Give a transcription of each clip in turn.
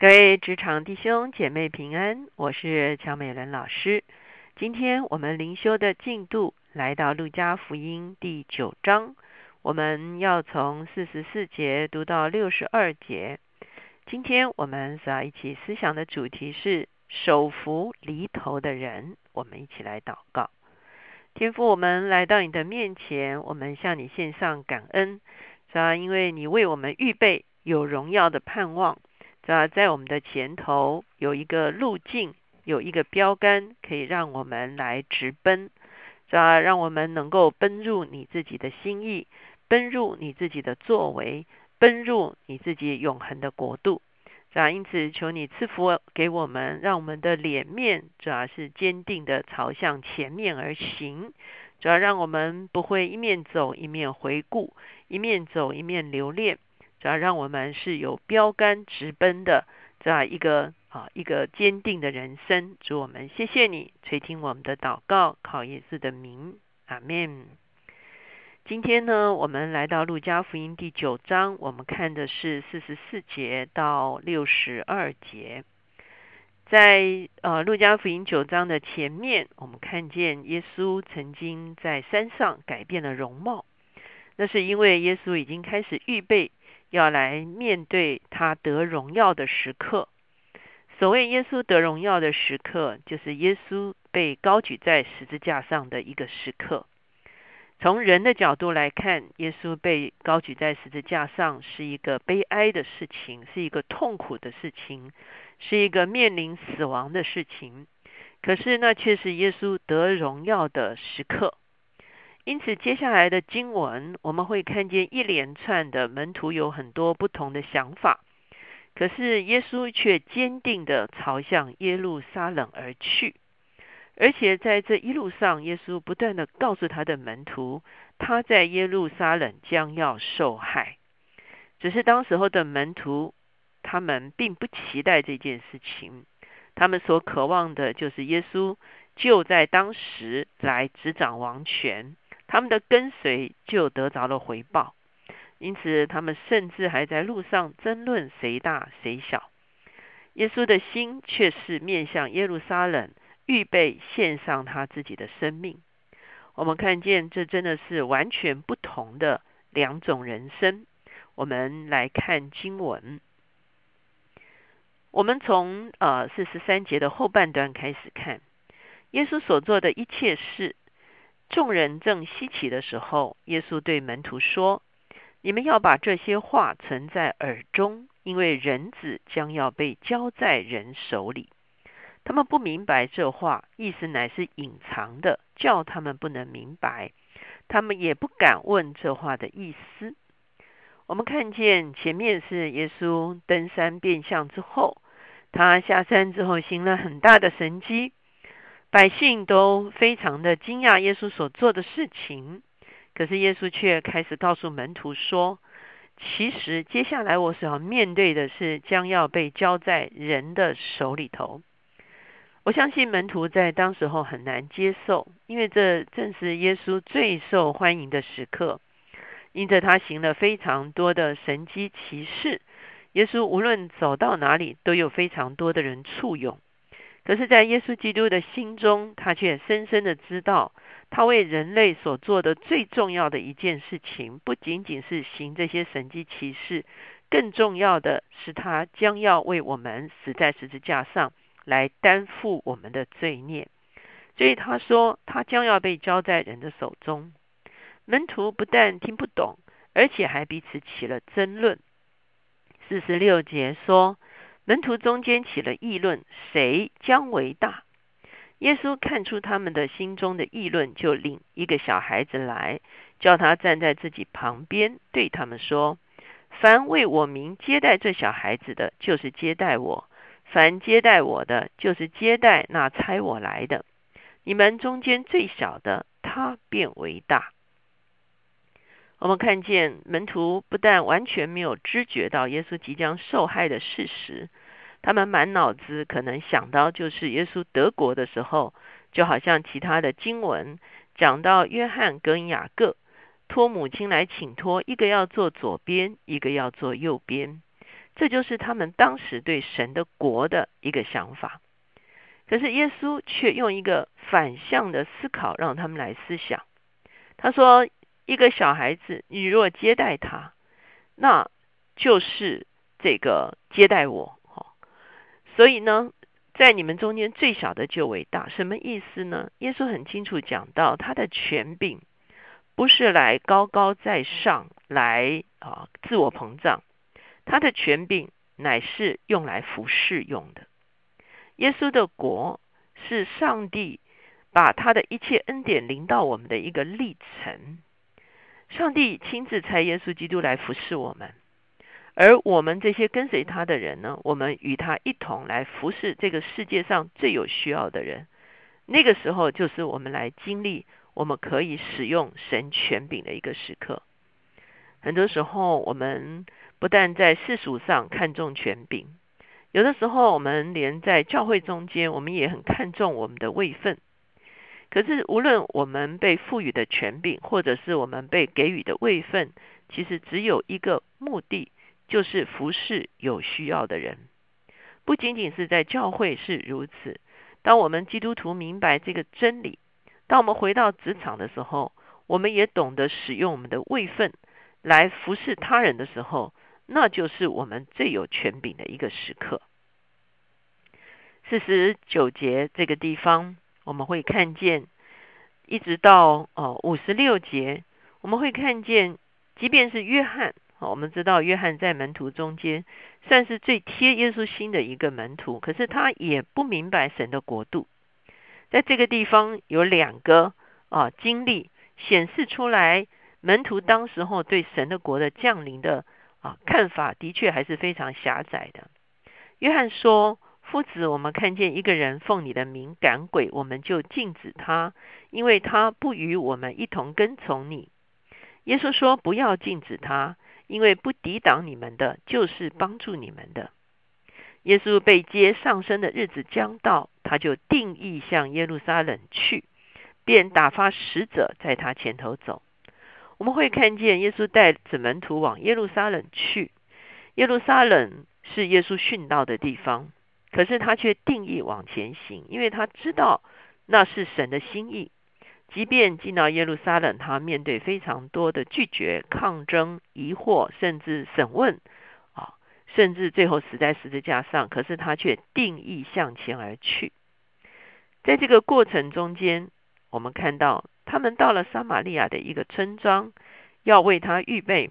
各位职场弟兄姐妹平安，我是乔美伦老师。今天我们灵修的进度来到路加福音第九章，我们要从四十四节读到六十二节。今天我们所要一起思想的主题是手扶犁头的人。我们一起来祷告，天父，我们来到你的面前，我们向你献上感恩，是吧？因为你为我们预备有荣耀的盼望。啊，在我们的前头有一个路径，有一个标杆，可以让我们来直奔，是吧？让我们能够奔入你自己的心意，奔入你自己的作为，奔入你自己永恒的国度，是吧？因此，求你赐福给我们，让我们的脸面主要是坚定的朝向前面而行，主要让我们不会一面走一面回顾，一面走一面留恋。主要让我们是有标杆直奔的这样一个啊一个坚定的人生。主我们谢谢你垂听我们的祷告，考耶稣的名，阿门。今天呢，我们来到路加福音第九章，我们看的是四十四节到六十二节。在呃路加福音九章的前面，我们看见耶稣曾经在山上改变了容貌，那是因为耶稣已经开始预备。要来面对他得荣耀的时刻。所谓耶稣得荣耀的时刻，就是耶稣被高举在十字架上的一个时刻。从人的角度来看，耶稣被高举在十字架上是一个悲哀的事情，是一个痛苦的事情，是一个面临死亡的事情。可是那却是耶稣得荣耀的时刻。因此，接下来的经文我们会看见一连串的门徒有很多不同的想法，可是耶稣却坚定的朝向耶路撒冷而去，而且在这一路上，耶稣不断的告诉他的门徒，他在耶路撒冷将要受害。只是当时候的门徒，他们并不期待这件事情，他们所渴望的就是耶稣就在当时来执掌王权。他们的跟随就得着了回报，因此他们甚至还在路上争论谁大谁小。耶稣的心却是面向耶路撒冷，预备献上他自己的生命。我们看见这真的是完全不同的两种人生。我们来看经文，我们从呃四十三节的后半段开始看，耶稣所做的一切事。众人正稀奇的时候，耶稣对门徒说：“你们要把这些话存在耳中，因为人子将要被交在人手里。”他们不明白这话意思，乃是隐藏的，叫他们不能明白。他们也不敢问这话的意思。我们看见前面是耶稣登山变相之后，他下山之后行了很大的神迹。百姓都非常的惊讶耶稣所做的事情，可是耶稣却开始告诉门徒说：“其实接下来我所要面对的是将要被交在人的手里头。”我相信门徒在当时候很难接受，因为这正是耶稣最受欢迎的时刻，因着他行了非常多的神迹奇事，耶稣无论走到哪里都有非常多的人簇拥。可是，在耶稣基督的心中，他却深深的知道，他为人类所做的最重要的一件事情，不仅仅是行这些神迹奇事，更重要的是，他将要为我们死在十字架上，来担负我们的罪孽。所以他说，他将要被交在人的手中。门徒不但听不懂，而且还彼此起了争论。四十六节说。门徒中间起了议论，谁将为大？耶稣看出他们的心中的议论，就领一个小孩子来，叫他站在自己旁边，对他们说：“凡为我名接待这小孩子的，就是接待我；凡接待我的，就是接待那差我来的。你们中间最小的，他便为大。”我们看见门徒不但完全没有知觉到耶稣即将受害的事实，他们满脑子可能想到就是耶稣得国的时候，就好像其他的经文讲到约翰跟雅各托母亲来请托，一个要坐左边，一个要坐右边。这就是他们当时对神的国的一个想法。可是耶稣却用一个反向的思考，让他们来思想。他说：“一个小孩子，你若接待他，那就是这个接待我。”所以呢，在你们中间最小的就为大，什么意思呢？耶稣很清楚讲到，他的权柄不是来高高在上，来啊自我膨胀，他的权柄乃是用来服侍用的。耶稣的国是上帝把他的一切恩典临到我们的一个历程。上帝亲自差耶稣基督来服侍我们，而我们这些跟随他的人呢，我们与他一同来服侍这个世界上最有需要的人。那个时候，就是我们来经历我们可以使用神权柄的一个时刻。很多时候，我们不但在世俗上看重权柄。有的时候，我们连在教会中间，我们也很看重我们的位分。可是，无论我们被赋予的权柄，或者是我们被给予的位分，其实只有一个目的，就是服侍有需要的人。不仅仅是在教会是如此。当我们基督徒明白这个真理，当我们回到职场的时候，我们也懂得使用我们的位分来服侍他人的时候。那就是我们最有权柄的一个时刻。四十九节这个地方，我们会看见，一直到哦五十六节，我们会看见，即便是约翰，我们知道约翰在门徒中间算是最贴耶稣心的一个门徒，可是他也不明白神的国度。在这个地方有两个啊经历显示出来，门徒当时候对神的国的降临的。啊，看法的确还是非常狭窄的。约翰说：“夫子，我们看见一个人奉你的名赶鬼，我们就禁止他，因为他不与我们一同跟从你。”耶稣说：“不要禁止他，因为不抵挡你们的，就是帮助你们的。”耶稣被接上升的日子将到，他就定义向耶路撒冷去，便打发使者在他前头走。我们会看见耶稣带着门徒往耶路撒冷去。耶路撒冷是耶稣殉道的地方，可是他却定义往前行，因为他知道那是神的心意。即便进到耶路撒冷，他面对非常多的拒绝、抗争、疑惑，甚至审问，啊，甚至最后死在十字架上。可是他却定义向前而去。在这个过程中间，我们看到。他们到了撒玛利亚的一个村庄，要为他预备。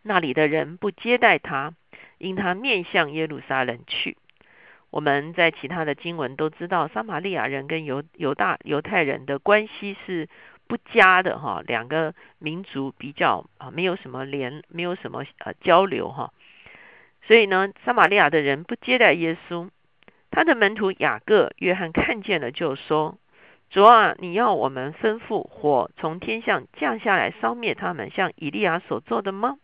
那里的人不接待他，因他面向耶路撒冷去。我们在其他的经文都知道，撒玛利亚人跟犹犹大犹太人的关系是不佳的哈，两个民族比较啊，没有什么联，没有什么呃交流哈。所以呢，撒玛利亚的人不接待耶稣。他的门徒雅各、约翰看见了，就说。主啊，你要我们吩咐火从天上降下来烧灭他们，像以利亚所做的吗？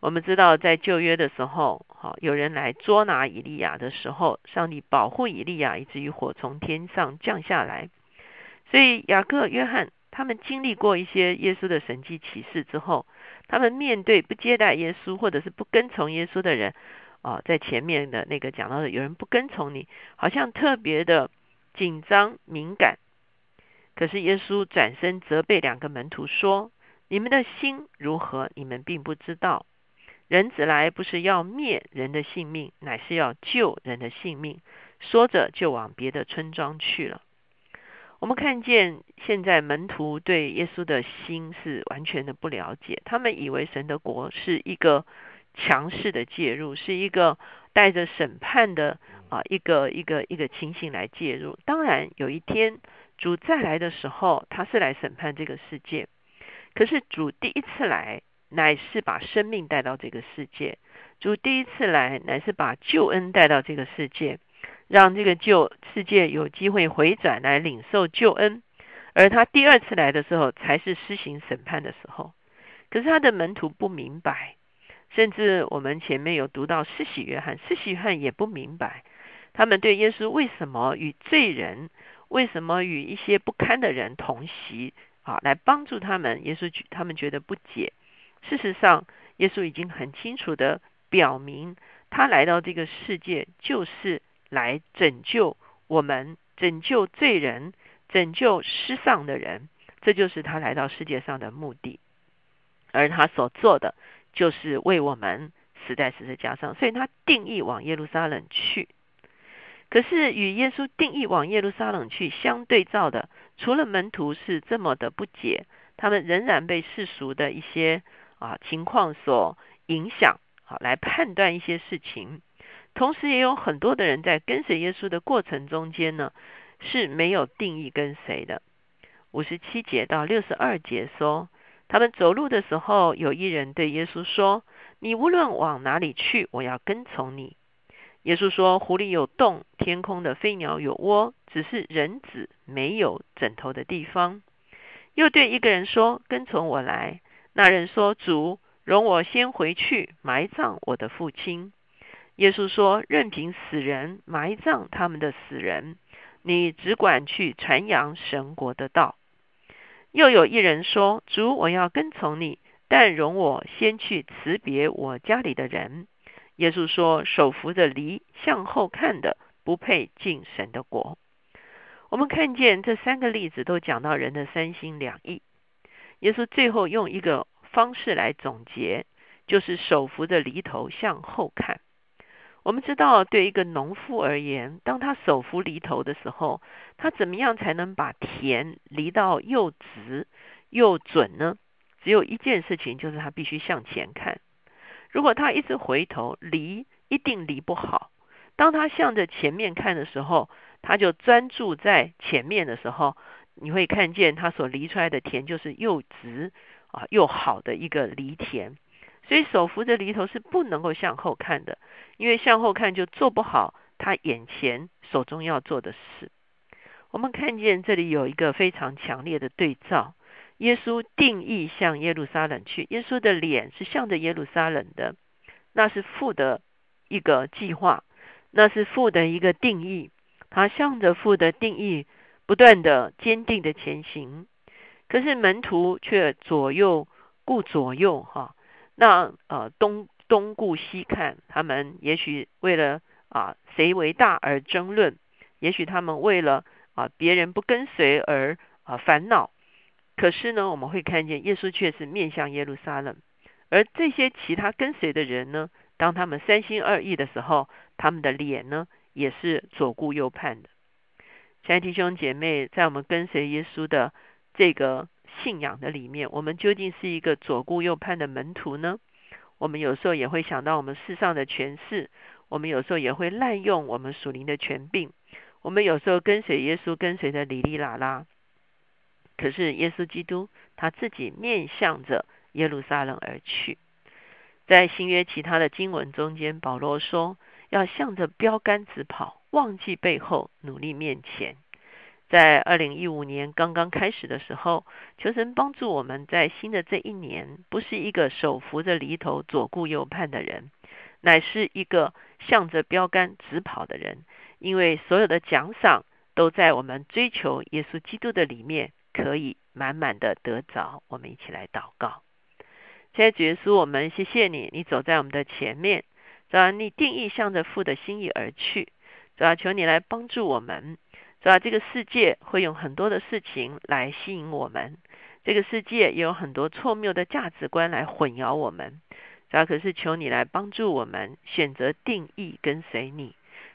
我们知道，在旧约的时候，有人来捉拿以利亚的时候，上帝保护以利亚，以至于火从天上降下来。所以雅各、约翰他们经历过一些耶稣的神迹启示之后，他们面对不接待耶稣或者是不跟从耶稣的人，啊，在前面的那个讲到的，有人不跟从你，好像特别的。紧张敏感，可是耶稣转身责备两个门徒说：“你们的心如何？你们并不知道。人子来不是要灭人的性命，乃是要救人的性命。”说着就往别的村庄去了。我们看见现在门徒对耶稣的心是完全的不了解，他们以为神的国是一个强势的介入，是一个带着审判的。啊，一个一个一个情形来介入。当然，有一天主再来的时候，他是来审判这个世界。可是主第一次来，乃是把生命带到这个世界；主第一次来，乃是把救恩带到这个世界，让这个旧世界有机会回转来领受救恩。而他第二次来的时候，才是施行审判的时候。可是他的门徒不明白，甚至我们前面有读到施洗约翰，施洗约翰也不明白。他们对耶稣为什么与罪人、为什么与一些不堪的人同席啊，来帮助他们？耶稣他们觉得不解。事实上，耶稣已经很清楚的表明他来到这个世界就是来拯救我们、拯救罪人、拯救失丧的人，这就是他来到世界上的目的。而他所做的就是为我们死在十字架上，所以他定义往耶路撒冷去。可是与耶稣定义往耶路撒冷去相对照的，除了门徒是这么的不解，他们仍然被世俗的一些啊情况所影响，好来判断一些事情。同时也有很多的人在跟随耶稣的过程中间呢，是没有定义跟随的。五十七节到六十二节说，他们走路的时候，有一人对耶稣说：“你无论往哪里去，我要跟从你。”耶稣说：“湖里有洞，天空的飞鸟有窝，只是人子没有枕头的地方。”又对一个人说：“跟从我来。”那人说：“主，容我先回去埋葬我的父亲。”耶稣说：“任凭死人埋葬他们的死人，你只管去传扬神国的道。”又有一人说：“主，我要跟从你，但容我先去辞别我家里的人。”耶稣说：“手扶着犁向后看的，不配进神的国。”我们看见这三个例子都讲到人的三心两意。耶稣最后用一个方式来总结，就是手扶着犁头向后看。我们知道，对一个农夫而言，当他手扶犁头的时候，他怎么样才能把田犁到又直又准呢？只有一件事情，就是他必须向前看。如果他一直回头，犁一定犁不好。当他向着前面看的时候，他就专注在前面的时候，你会看见他所犁出来的田就是又直啊又好的一个犁田。所以手扶着犁头是不能够向后看的，因为向后看就做不好他眼前手中要做的事。我们看见这里有一个非常强烈的对照。耶稣定义向耶路撒冷去，耶稣的脸是向着耶路撒冷的，那是父的一个计划，那是父的一个定义，他向着父的定义不断的坚定的前行。可是门徒却左右顾左右，哈，那呃东东顾西看，他们也许为了啊谁为大而争论，也许他们为了啊别人不跟随而啊烦恼。可是呢，我们会看见耶稣却是面向耶路撒冷，而这些其他跟随的人呢，当他们三心二意的时候，他们的脸呢也是左顾右盼的。亲爱的弟兄姐妹，在我们跟随耶稣的这个信仰的里面，我们究竟是一个左顾右盼的门徒呢？我们有时候也会想到我们世上的权势，我们有时候也会滥用我们属灵的权柄，我们有时候跟随耶稣，跟随的里里啦啦。可是耶稣基督他自己面向着耶路撒冷而去，在新约其他的经文中间，保罗说要向着标杆直跑，忘记背后，努力面前。在二零一五年刚刚开始的时候，求神帮助我们在新的这一年，不是一个手扶着犁头左顾右盼的人，乃是一个向着标杆直跑的人。因为所有的奖赏都在我们追求耶稣基督的里面。可以满满的得着，我们一起来祷告。现在主耶稣，我们谢谢你，你走在我们的前面，主要，你定义向着父的心意而去，主要，求你来帮助我们。主要，这个世界会用很多的事情来吸引我们，这个世界也有很多错谬的价值观来混淆我们。主要，可是求你来帮助我们选择定义跟随你。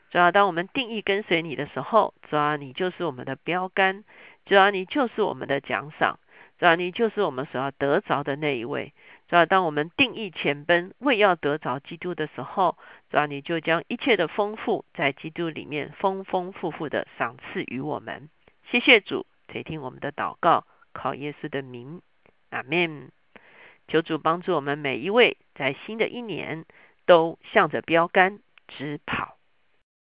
主要，当我们定义跟随你的时候，主要，你就是我们的标杆。主要你就是我们的奖赏，主要你就是我们所要得着的那一位。主要当我们定义前奔，为要得着基督的时候，主要你就将一切的丰富在基督里面丰丰富富的赏赐于我们。谢谢主垂听我们的祷告，靠耶稣的名，阿门。求主帮助我们每一位，在新的一年都向着标杆直跑。